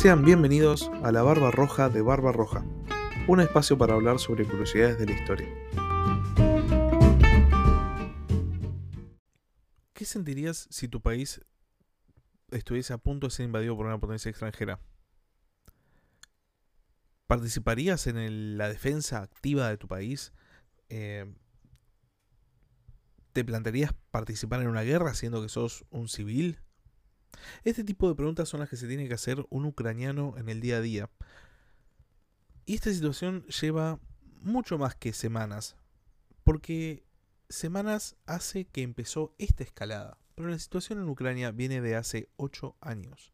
Sean bienvenidos a La Barba Roja de Barba Roja, un espacio para hablar sobre curiosidades de la historia. ¿Qué sentirías si tu país estuviese a punto de ser invadido por una potencia extranjera? ¿Participarías en la defensa activa de tu país? Eh, ¿Te plantearías participar en una guerra siendo que sos un civil? Este tipo de preguntas son las que se tiene que hacer un ucraniano en el día a día. Y esta situación lleva mucho más que semanas, porque semanas hace que empezó esta escalada, pero la situación en Ucrania viene de hace 8 años.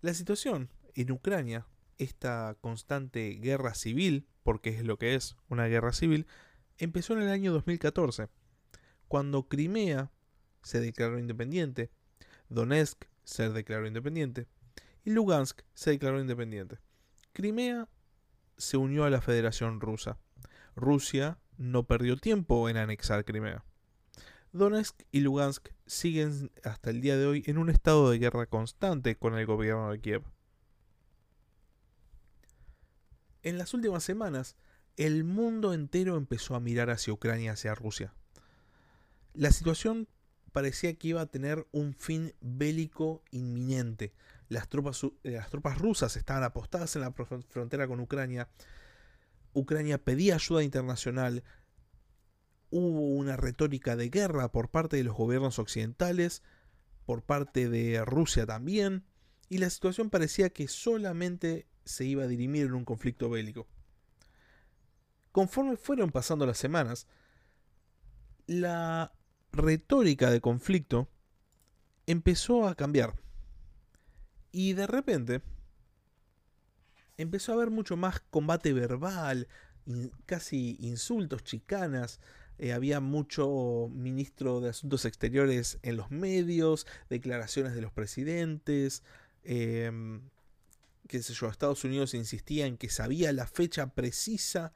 La situación en Ucrania, esta constante guerra civil, porque es lo que es una guerra civil, empezó en el año 2014, cuando Crimea se declaró independiente, Donetsk se declaró independiente y Lugansk se declaró independiente. Crimea se unió a la Federación Rusa. Rusia no perdió tiempo en anexar Crimea. Donetsk y Lugansk siguen hasta el día de hoy en un estado de guerra constante con el gobierno de Kiev. En las últimas semanas, el mundo entero empezó a mirar hacia Ucrania, hacia Rusia. La situación parecía que iba a tener un fin bélico inminente. Las tropas, eh, las tropas rusas estaban apostadas en la frontera con Ucrania. Ucrania pedía ayuda internacional. Hubo una retórica de guerra por parte de los gobiernos occidentales, por parte de Rusia también, y la situación parecía que solamente se iba a dirimir en un conflicto bélico. Conforme fueron pasando las semanas, la retórica de conflicto empezó a cambiar. Y de repente empezó a haber mucho más combate verbal, casi insultos, chicanas. Eh, había mucho ministro de Asuntos Exteriores en los medios, declaraciones de los presidentes. Eh, qué yo, Estados Unidos insistía en que sabía la fecha precisa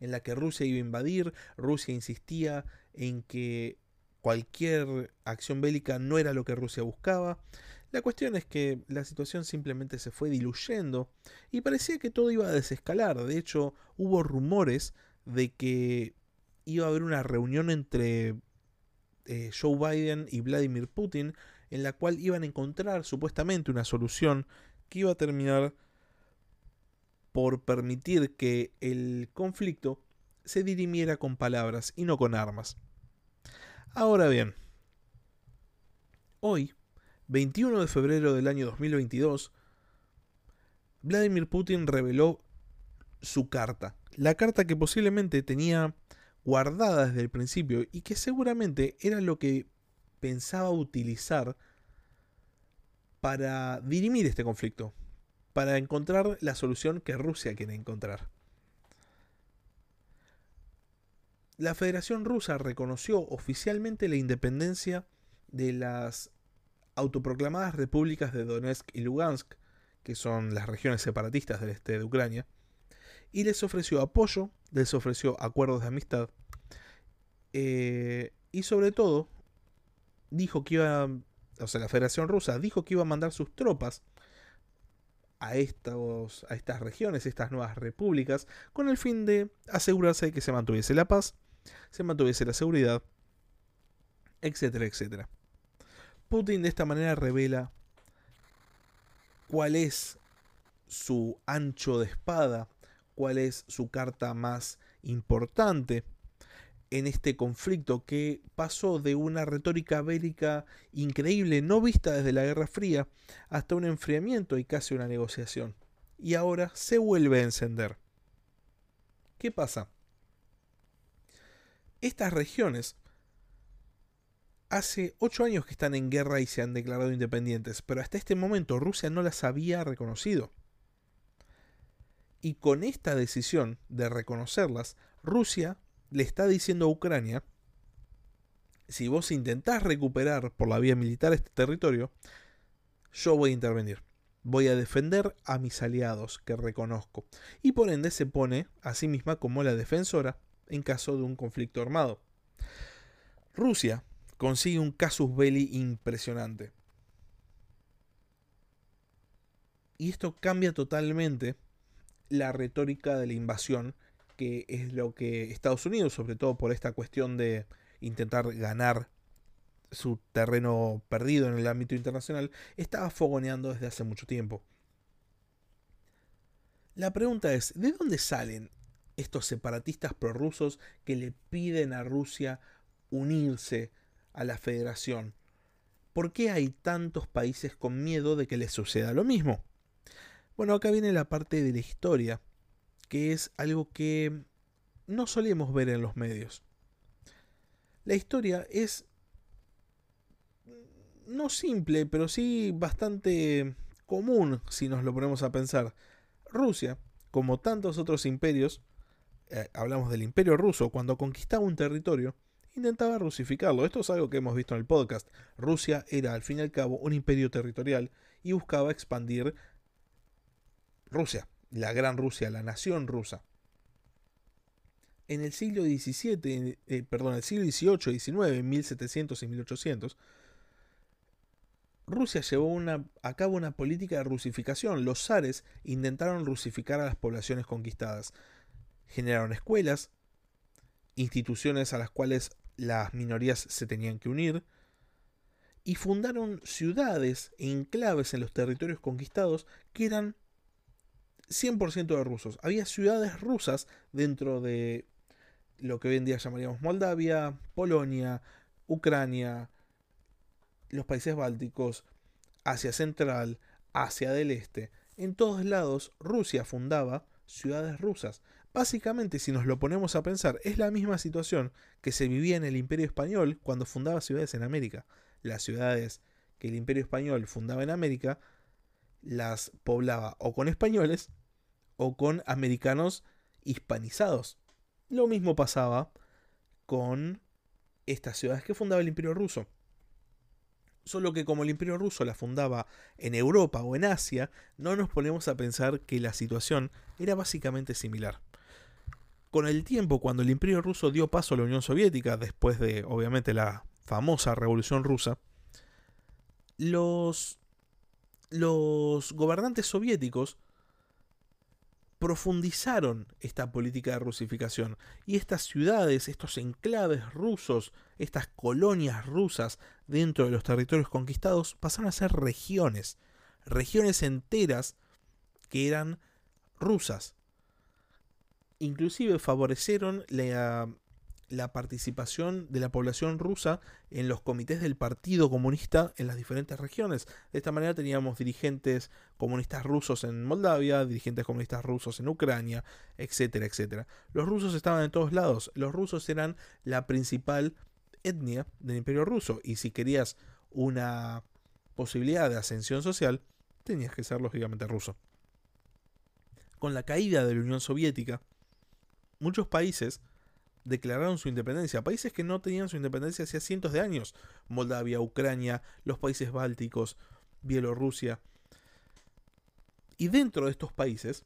en la que Rusia iba a invadir. Rusia insistía en que cualquier acción bélica no era lo que Rusia buscaba. La cuestión es que la situación simplemente se fue diluyendo y parecía que todo iba a desescalar. De hecho, hubo rumores de que iba a haber una reunión entre eh, Joe Biden y Vladimir Putin en la cual iban a encontrar supuestamente una solución que iba a terminar por permitir que el conflicto se dirimiera con palabras y no con armas. Ahora bien, hoy, 21 de febrero del año 2022, Vladimir Putin reveló su carta. La carta que posiblemente tenía guardada desde el principio y que seguramente era lo que pensaba utilizar para dirimir este conflicto, para encontrar la solución que Rusia quiere encontrar. La Federación Rusa reconoció oficialmente la independencia de las autoproclamadas repúblicas de Donetsk y Lugansk, que son las regiones separatistas del este de Ucrania, y les ofreció apoyo, les ofreció acuerdos de amistad, eh, y sobre todo dijo que iba, o sea, la Federación Rusa dijo que iba a mandar sus tropas a, estos, a estas regiones, estas nuevas repúblicas, con el fin de asegurarse de que se mantuviese la paz se mantuviese la seguridad, etcétera, etcétera. Putin de esta manera revela cuál es su ancho de espada, cuál es su carta más importante en este conflicto que pasó de una retórica bélica increíble, no vista desde la Guerra Fría, hasta un enfriamiento y casi una negociación. Y ahora se vuelve a encender. ¿Qué pasa? Estas regiones hace ocho años que están en guerra y se han declarado independientes, pero hasta este momento Rusia no las había reconocido. Y con esta decisión de reconocerlas, Rusia le está diciendo a Ucrania, si vos intentás recuperar por la vía militar este territorio, yo voy a intervenir. Voy a defender a mis aliados que reconozco. Y por ende se pone a sí misma como la defensora en caso de un conflicto armado. Rusia consigue un casus belli impresionante. Y esto cambia totalmente la retórica de la invasión, que es lo que Estados Unidos, sobre todo por esta cuestión de intentar ganar su terreno perdido en el ámbito internacional, estaba fogoneando desde hace mucho tiempo. La pregunta es, ¿de dónde salen estos separatistas prorrusos que le piden a Rusia unirse a la federación? ¿Por qué hay tantos países con miedo de que les suceda lo mismo? Bueno, acá viene la parte de la historia, que es algo que no solemos ver en los medios. La historia es no simple, pero sí bastante común si nos lo ponemos a pensar. Rusia, como tantos otros imperios, eh, hablamos del imperio ruso, cuando conquistaba un territorio, intentaba rusificarlo. Esto es algo que hemos visto en el podcast. Rusia era al fin y al cabo un imperio territorial y buscaba expandir Rusia, la gran Rusia, la nación rusa. En el siglo XVII, eh, perdón, el siglo XVIII y XIX, 1700 y 1800, Rusia llevó a cabo una política de rusificación. Los zares intentaron rusificar a las poblaciones conquistadas. Generaron escuelas, instituciones a las cuales las minorías se tenían que unir, y fundaron ciudades e enclaves en los territorios conquistados que eran 100% de rusos. Había ciudades rusas dentro de lo que hoy en día llamaríamos Moldavia, Polonia, Ucrania, los países bálticos, Asia Central, Asia del Este. En todos lados Rusia fundaba ciudades rusas. Básicamente, si nos lo ponemos a pensar, es la misma situación que se vivía en el Imperio Español cuando fundaba ciudades en América. Las ciudades que el Imperio Español fundaba en América las poblaba o con españoles o con americanos hispanizados. Lo mismo pasaba con estas ciudades que fundaba el Imperio Ruso. Solo que como el Imperio Ruso la fundaba en Europa o en Asia, no nos ponemos a pensar que la situación era básicamente similar. Con el tiempo, cuando el Imperio Ruso dio paso a la Unión Soviética, después de, obviamente, la famosa Revolución Rusa, los, los gobernantes soviéticos profundizaron esta política de rusificación y estas ciudades, estos enclaves rusos, estas colonias rusas dentro de los territorios conquistados pasaron a ser regiones, regiones enteras que eran rusas. Inclusive favorecieron la, participación de la población rusa en los comités del Partido Comunista en las diferentes regiones. De esta manera teníamos dirigentes comunistas rusos en Moldavia, dirigentes comunistas rusos en Ucrania, etcétera, etcétera. Los rusos estaban en todos lados. Los rusos eran la principal etnia del imperio ruso y si querías una posibilidad de ascensión social, tenías que ser lógicamente ruso. Con la caída de la Unión Soviética, muchos países declararon su independencia. Países que no tenían su independencia hacía cientos de años. Moldavia, Ucrania, los países bálticos, Bielorrusia. Y dentro de estos países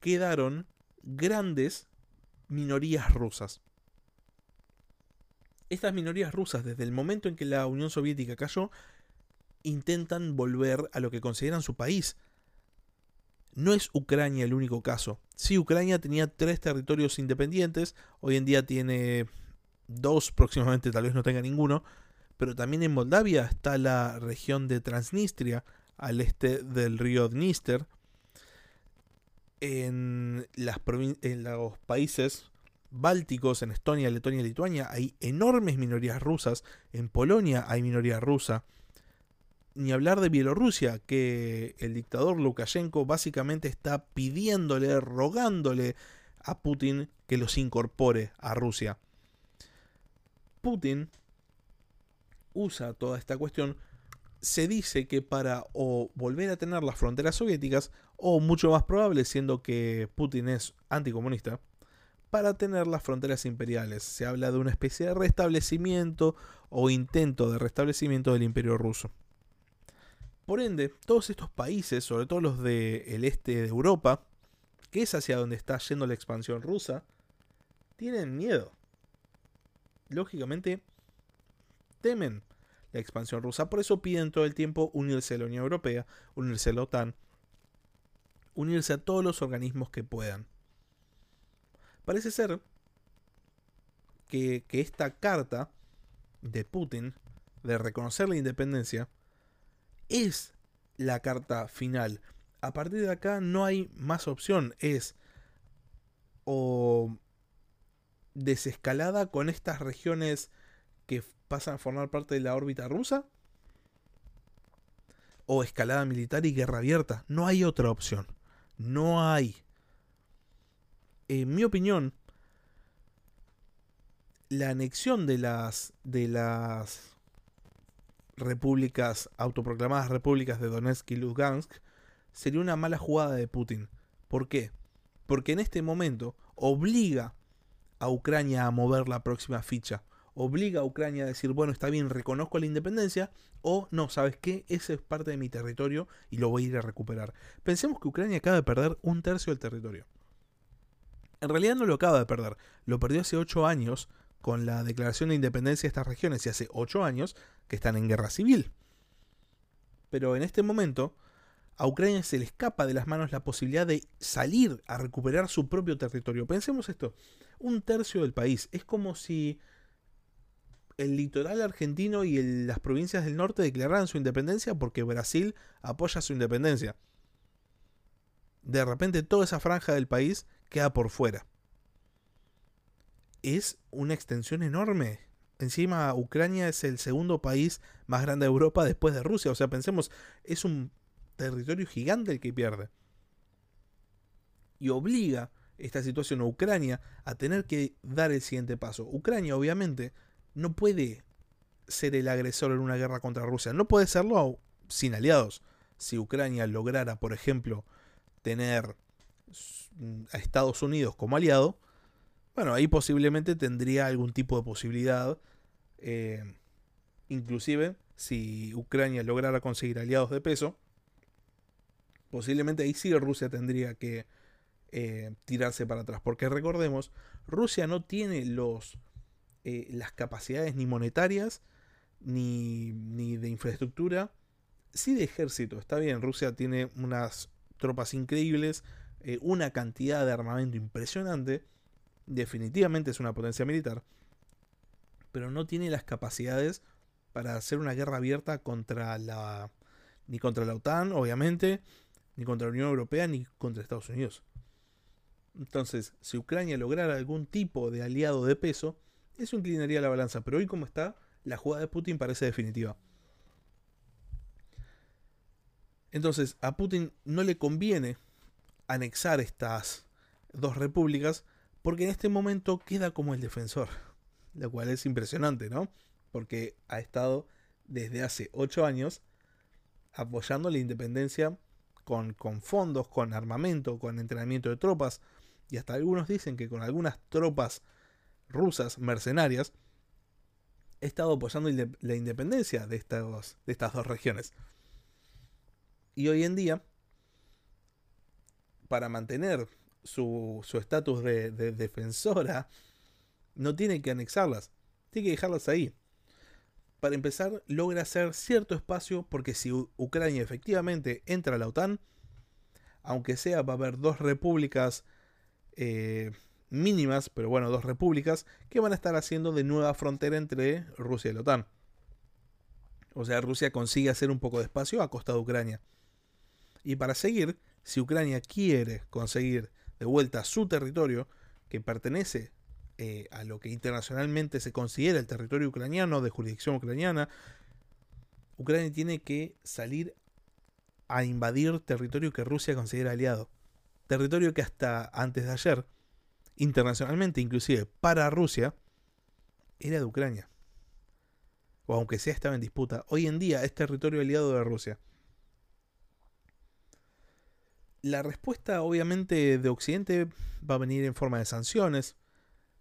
quedaron grandes minorías rusas. Estas minorías rusas, desde el momento en que la Unión Soviética cayó, intentan volver a lo que consideran su país, no es Ucrania el único caso. Sí, Ucrania tenía tres territorios independientes, hoy en día tiene dos, próximamente tal vez no tenga ninguno, pero también en Moldavia está la región de Transnistria, al este del río Dniester. En, en los países bálticos, en Estonia, Letonia y Lituania, hay enormes minorías rusas. En Polonia hay minoría rusa ni hablar de Bielorrusia, que el dictador Lukashenko básicamente está pidiéndole, rogándole a Putin que los incorpore a Rusia. Putin usa toda esta cuestión, se dice que para o volver a tener las fronteras soviéticas, o mucho más probable, siendo que Putin es anticomunista, para tener las fronteras imperiales. Se habla de una especie de restablecimiento o intento de restablecimiento del imperio ruso. Por ende, todos estos países, sobre todo los del este de Europa, que es hacia donde está yendo la expansión rusa, tienen miedo. Lógicamente, temen la expansión rusa. Por eso piden todo el tiempo unirse a la Unión Europea, unirse a la OTAN, unirse a todos los organismos que puedan. Parece ser que, que esta carta de Putin de reconocer la independencia es la carta final. A partir de acá no hay más opción. Es o desescalada con estas regiones que pasan a formar parte de la órbita rusa o escalada militar y guerra abierta. No hay otra opción. No hay. En mi opinión, la anexión de las de las repúblicas autoproclamadas repúblicas de Donetsk y Lugansk sería una mala jugada de Putin. ¿Por qué? Porque en este momento obliga a Ucrania a mover la próxima ficha. Obliga a Ucrania a decir, bueno, está bien, reconozco la independencia, o no, ¿sabes qué? Ese es parte de mi territorio y lo voy a ir a recuperar. Pensemos que Ucrania acaba de perder un tercio del territorio. En realidad no lo acaba de perder, lo perdió hace ocho años con la declaración de independencia de estas regiones y hace ocho años que están en guerra civil. Pero en este momento, a Ucrania se le escapa de las manos la posibilidad de salir a recuperar su propio territorio. Pensemos esto, un tercio del país. Es como si el litoral argentino y las provincias del norte declararan su independencia porque Brasil apoya su independencia. De repente toda esa franja del país queda por fuera. Es una extensión enorme. Encima Ucrania es el segundo país más grande de Europa después de Rusia. O sea, pensemos, es un territorio gigante el que pierde. Y obliga esta situación a Ucrania a tener que dar el siguiente paso. Ucrania obviamente no puede ser el agresor en una guerra contra Rusia. No puede serlo sin aliados. Si Ucrania lograra, por ejemplo, tener a Estados Unidos como aliado, bueno, ahí posiblemente tendría algún tipo de posibilidad. Eh, inclusive, si Ucrania lograra conseguir aliados de peso, posiblemente ahí sí Rusia tendría que eh, tirarse para atrás. Porque recordemos, Rusia no tiene los, eh, las capacidades ni monetarias ni, ni de infraestructura. Sí de ejército, está bien, Rusia tiene unas tropas increíbles, una cantidad de armamento impresionante, definitivamente es una potencia militar, pero no tiene las capacidades para hacer una guerra abierta contra la ni contra la OTAN, obviamente, ni contra la Unión Europea, ni contra Estados Unidos. Entonces, si Ucrania lograra algún tipo de aliado de peso, eso inclinaría la balanza. Pero hoy como está, la jugada de Putin parece definitiva. Entonces, a Putin no le conviene anexar estas dos repúblicas porque en este momento queda como el defensor. Lo cual es impresionante, ¿no? Porque ha estado desde hace ocho años apoyando la independencia con, con fondos, con armamento, con entrenamiento de tropas, y hasta algunos dicen que con algunas tropas rusas mercenarias, he estado apoyando la independencia de, estas, de estas dos regiones. Y hoy en día, para mantener su estatus de, de defensora, no tiene que anexarlas, tiene que dejarlas ahí. Para empezar, logra hacer cierto espacio porque si Ucrania efectivamente entra a la OTAN, aunque sea va a haber dos repúblicas eh, mínimas, pero bueno, dos repúblicas, que van a estar haciendo de nueva frontera entre Rusia y la OTAN. O sea, Rusia consigue hacer un poco de espacio a costa de Ucrania. Y para seguir, si Ucrania quiere conseguir de vuelta su territorio, que pertenece eh, a lo que internacionalmente se considera el territorio ucraniano, de jurisdicción ucraniana, Ucrania tiene que salir a invadir territorio que Rusia considera aliado. Territorio que hasta antes de ayer, internacionalmente, inclusive para Rusia, era de Ucrania. O aunque sea estaba en disputa, hoy en día es territorio aliado de Rusia. La respuesta obviamente de Occidente va a venir en forma de sanciones,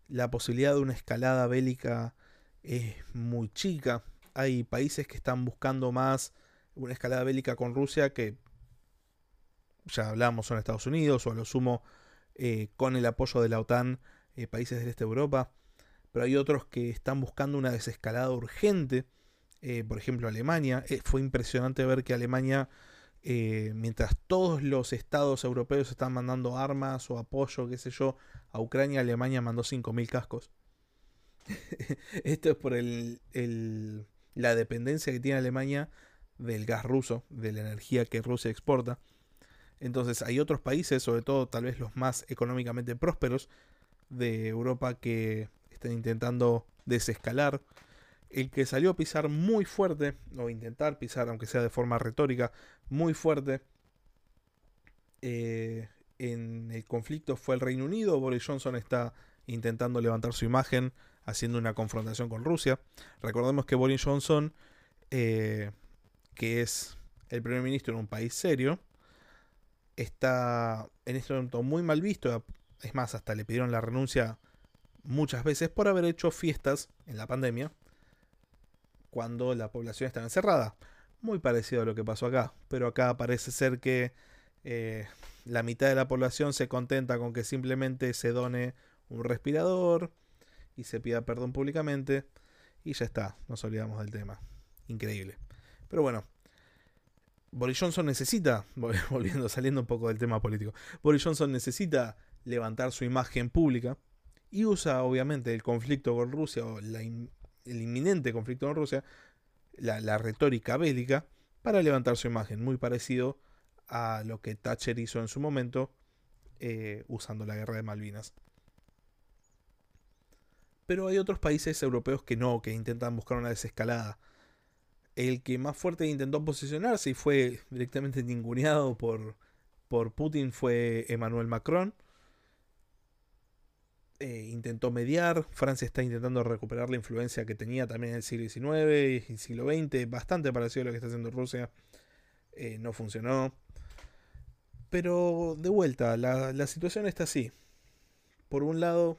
la posibilidad de una escalada bélica es muy chica. Hay países que están buscando más una escalada bélica con Rusia que ya hablamos son Estados Unidos o a lo sumo eh, con el apoyo de la OTAN eh, países del este de Europa. Pero hay otros que están buscando una desescalada urgente. Eh, por ejemplo Alemania. fue impresionante ver que Alemania eh, mientras todos los estados europeos están mandando armas o apoyo, qué sé yo, a Ucrania, Alemania mandó 5.000 cascos. Esto es por el, la dependencia que tiene Alemania del gas ruso, de la energía que Rusia exporta. Entonces hay otros países, sobre todo tal vez los más económicamente prósperos de Europa, que están intentando desescalar. El que salió a pisar muy fuerte, o intentar pisar, aunque sea de forma retórica, muy fuerte eh, en el conflicto fue el Reino Unido. Boris Johnson está intentando levantar su imagen, haciendo una confrontación con Rusia. Recordemos que Boris Johnson, eh, que es el primer ministro en un país serio, está en este momento muy mal visto. Es más, hasta le pidieron la renuncia muchas veces por haber hecho fiestas en la pandemia cuando la población estaba encerrada. Muy parecido a lo que pasó acá, pero acá parece ser que eh, la mitad de la población se contenta con que simplemente se done un respirador y se pida perdón públicamente y ya está, nos olvidamos del tema. Increíble. Pero bueno, Boris Johnson necesita, volviendo, saliendo un poco del tema político, Boris Johnson necesita levantar su imagen pública y usa obviamente el conflicto con Rusia o el inminente conflicto con Rusia, la, retórica bélica, para levantar su imagen, muy parecido a lo que Thatcher hizo en su momento eh, usando la guerra de Malvinas. Pero hay otros países europeos que no, que intentan buscar una desescalada. El que más fuerte intentó posicionarse y fue directamente ninguneado por, por Putin fue Emmanuel Macron. Eh, intentó mediar. Francia está intentando recuperar la influencia que tenía también en el siglo XIX y siglo XX, bastante parecido a lo que está haciendo Rusia. Eh, no funcionó. Pero de vuelta, la, la situación está así. Por un lado,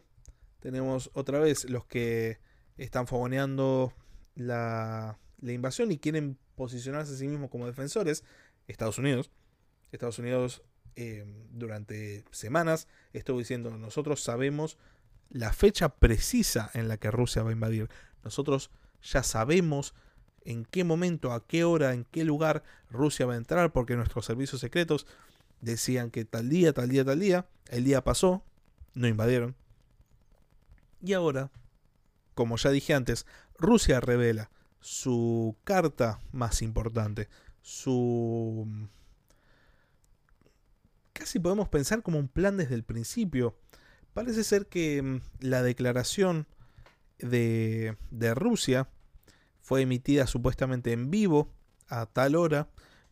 tenemos otra vez los que están fogoneando la, la invasión y quieren posicionarse a sí mismos como defensores, Estados Unidos. Estados Unidos eh, durante semanas estuvo diciendo, nosotros sabemos la fecha precisa en la que Rusia va a invadir. Nosotros ya sabemos en qué momento, a qué hora, en qué lugar Rusia va a entrar, porque nuestros servicios secretos decían que tal día, tal día, tal día, el día pasó, no invadieron. Y ahora, como ya dije antes, Rusia revela su carta más importante, su... casi podemos pensar como un plan desde el principio. Parece ser que mm, la declaración de, de Rusia fue emitida supuestamente en vivo a tal hora,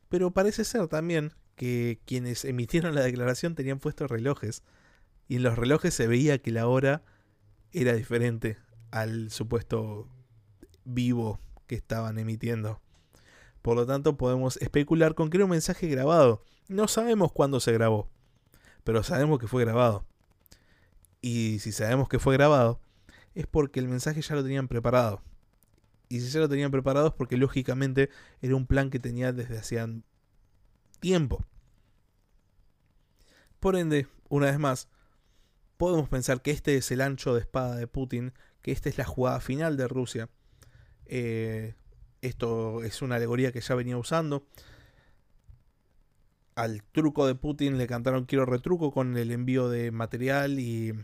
pero parece ser también que quienes emitieron la declaración tenían puestos relojes y en los relojes se veía que la hora era diferente al supuesto vivo que estaban emitiendo. Por lo tanto, podemos especular con que era un mensaje grabado. No sabemos cuándo se grabó, pero sabemos que fue grabado. Y si sabemos que fue grabado, es porque el mensaje ya lo tenían preparado. Y si ya lo tenían preparado es porque lógicamente era un plan que tenía desde hacía tiempo. Por ende, una vez más, podemos pensar que este es el ancho de espada de Putin, que esta es la jugada final de Rusia, eh, esto es una alegoría que ya venía usando. Al truco de Putin le cantaron quiero retruco con el envío de material y,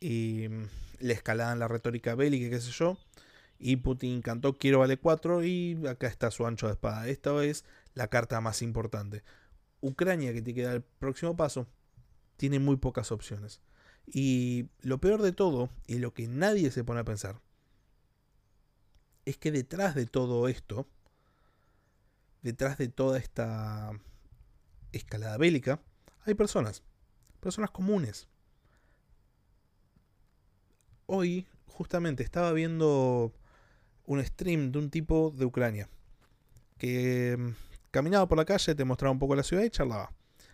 le escalaban la retórica bélica, qué sé yo. Y Putin cantó quiero vale 4 y acá está su ancho de espada. Esta es la carta más importante. Ucrania, que te queda el próximo paso, tiene muy pocas opciones. Y lo peor de todo, y lo que nadie se pone a pensar, es que detrás de todo esto, detrás de toda esta escalada bélica, hay personas, personas comunes. Hoy, justamente, estaba viendo un stream de un tipo de Ucrania que mm, caminaba por la calle, te mostraba un poco la ciudad y charlaba.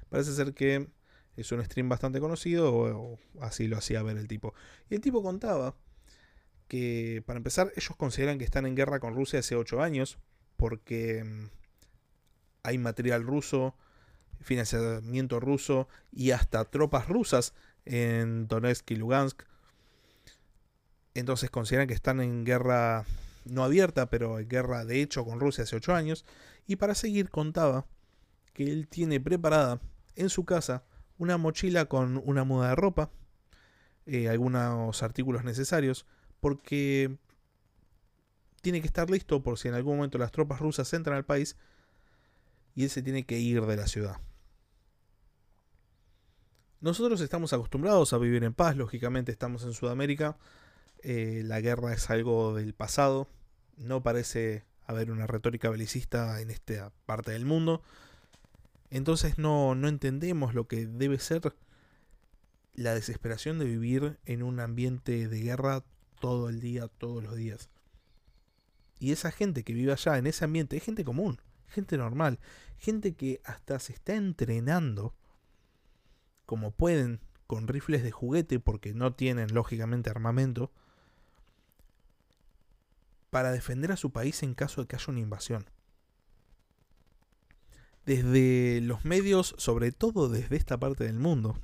Parece ser que es un stream bastante conocido, o, así lo hacía ver el tipo. Y el tipo contaba que, para empezar, ellos consideran que están en guerra con Rusia hace 8 años, porque mm, hay material ruso, financiamiento ruso y hasta tropas rusas en Donetsk y Lugansk. Entonces consideran que están en guerra no abierta, pero en guerra de hecho con Rusia hace 8 años. Y para seguir contaba que él tiene preparada en su casa una mochila con una muda de ropa, eh, algunos artículos necesarios, porque tiene que estar listo por si en algún momento las tropas rusas entran al país y él se tiene que ir de la ciudad. Nosotros estamos acostumbrados a vivir en paz, lógicamente estamos en Sudamérica, eh, la guerra es algo del pasado, no parece haber una retórica belicista en esta parte del mundo, entonces no, no entendemos lo que debe ser la desesperación de vivir en un ambiente de guerra todo el día, todos los días. Y esa gente que vive allá en ese ambiente es gente común, gente normal, gente que hasta se está entrenando como pueden con rifles de juguete porque no tienen lógicamente armamento para defender a su país en caso de que haya una invasión. Desde los medios, sobre todo desde esta parte del mundo,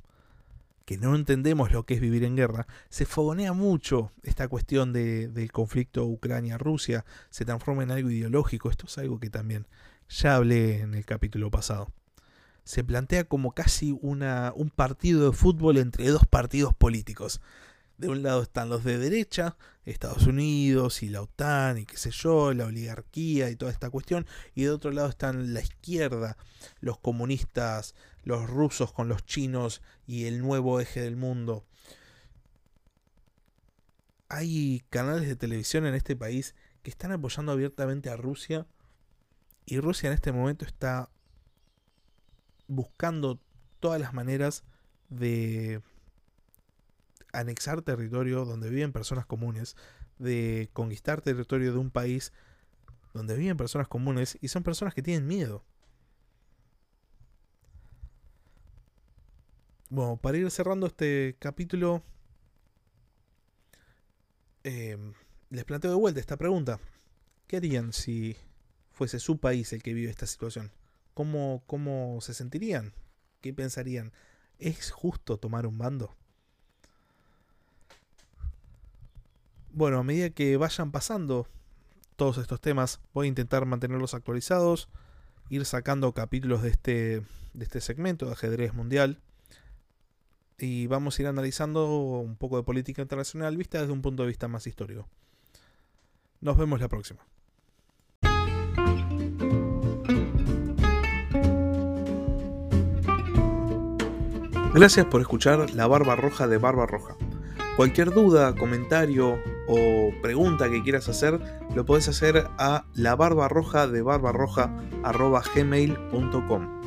que no entendemos lo que es vivir en guerra, se fogonea mucho esta cuestión del conflicto Ucrania-Rusia, se transforma en algo ideológico, esto es algo que también ya hablé en el capítulo pasado. Se plantea como casi una, un partido de fútbol entre dos partidos políticos. De un lado están los de derecha, Estados Unidos y la OTAN y qué sé yo, la oligarquía y toda esta cuestión, y de otro lado están la izquierda, los comunistas, los rusos con los chinos y el nuevo eje del mundo. Hay canales de televisión en este país que están apoyando abiertamente a Rusia y Rusia en este momento está buscando todas las maneras de anexar territorio donde viven personas comunes, de conquistar territorio de un país donde viven personas comunes y son personas que tienen miedo. Bueno, para ir cerrando este capítulo, eh, les planteo de vuelta esta pregunta. ¿Qué harían si fuese su país el que vive esta situación? ¿Cómo, cómo se sentirían? ¿Qué pensarían? ¿Es justo tomar un bando? Bueno, a medida que vayan pasando todos estos temas, voy a intentar mantenerlos actualizados, ir sacando capítulos de este, de este segmento de ajedrez mundial y vamos a ir analizando un poco de política internacional vista desde un punto de vista más histórico. Nos vemos la próxima. Gracias por escuchar La Barba Roja de Barba Roja. Cualquier duda, comentario o pregunta que quieras hacer, lo puedes hacer a la barba roja de barbarroja.gmail.com.